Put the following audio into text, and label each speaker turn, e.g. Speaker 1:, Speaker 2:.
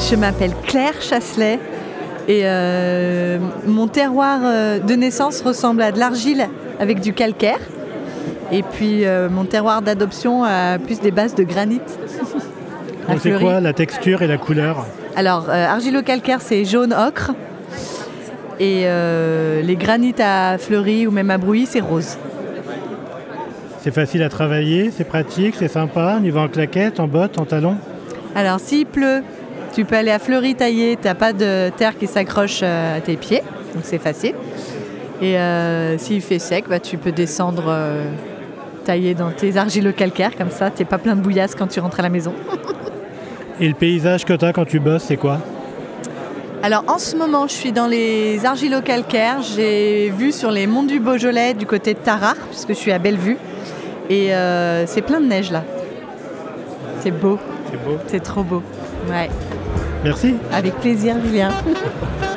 Speaker 1: Je m'appelle Claire Chasselet et euh, mon terroir euh, de naissance ressemble à de l'argile avec du calcaire. Et puis euh, mon terroir d'adoption a plus des bases de granit.
Speaker 2: c'est quoi la texture et la couleur
Speaker 1: Alors, euh, argilo-calcaire, c'est jaune ocre. Et les granites à Fleury ou même à Brouilly, c'est rose.
Speaker 2: C'est facile à travailler, c'est pratique, c'est sympa. On y va en claquette, en bottes, en talons?
Speaker 1: Alors, s'il pleut, tu peux aller à Fleury tailler, t'as pas de terre qui s'accroche euh, à tes pieds, donc c'est facile. Et euh, s'il fait sec, bah, tu peux descendre euh, tailler dans tes argilo-calcaires, comme ça, t'es pas plein de bouillasse quand tu rentres à la maison.
Speaker 2: Et le paysage que tu as quand tu bosses, c'est quoi?
Speaker 1: Alors en ce moment, je suis dans les argilo-calcaires. J'ai vu sur les monts du Beaujolais du côté de Tarare, puisque je suis à Bellevue. Et euh, c'est plein de neige là. C'est beau,
Speaker 2: C'est beau.
Speaker 1: c'est trop beau. Ouais,
Speaker 2: Merci.
Speaker 1: avec plaisir, Julien.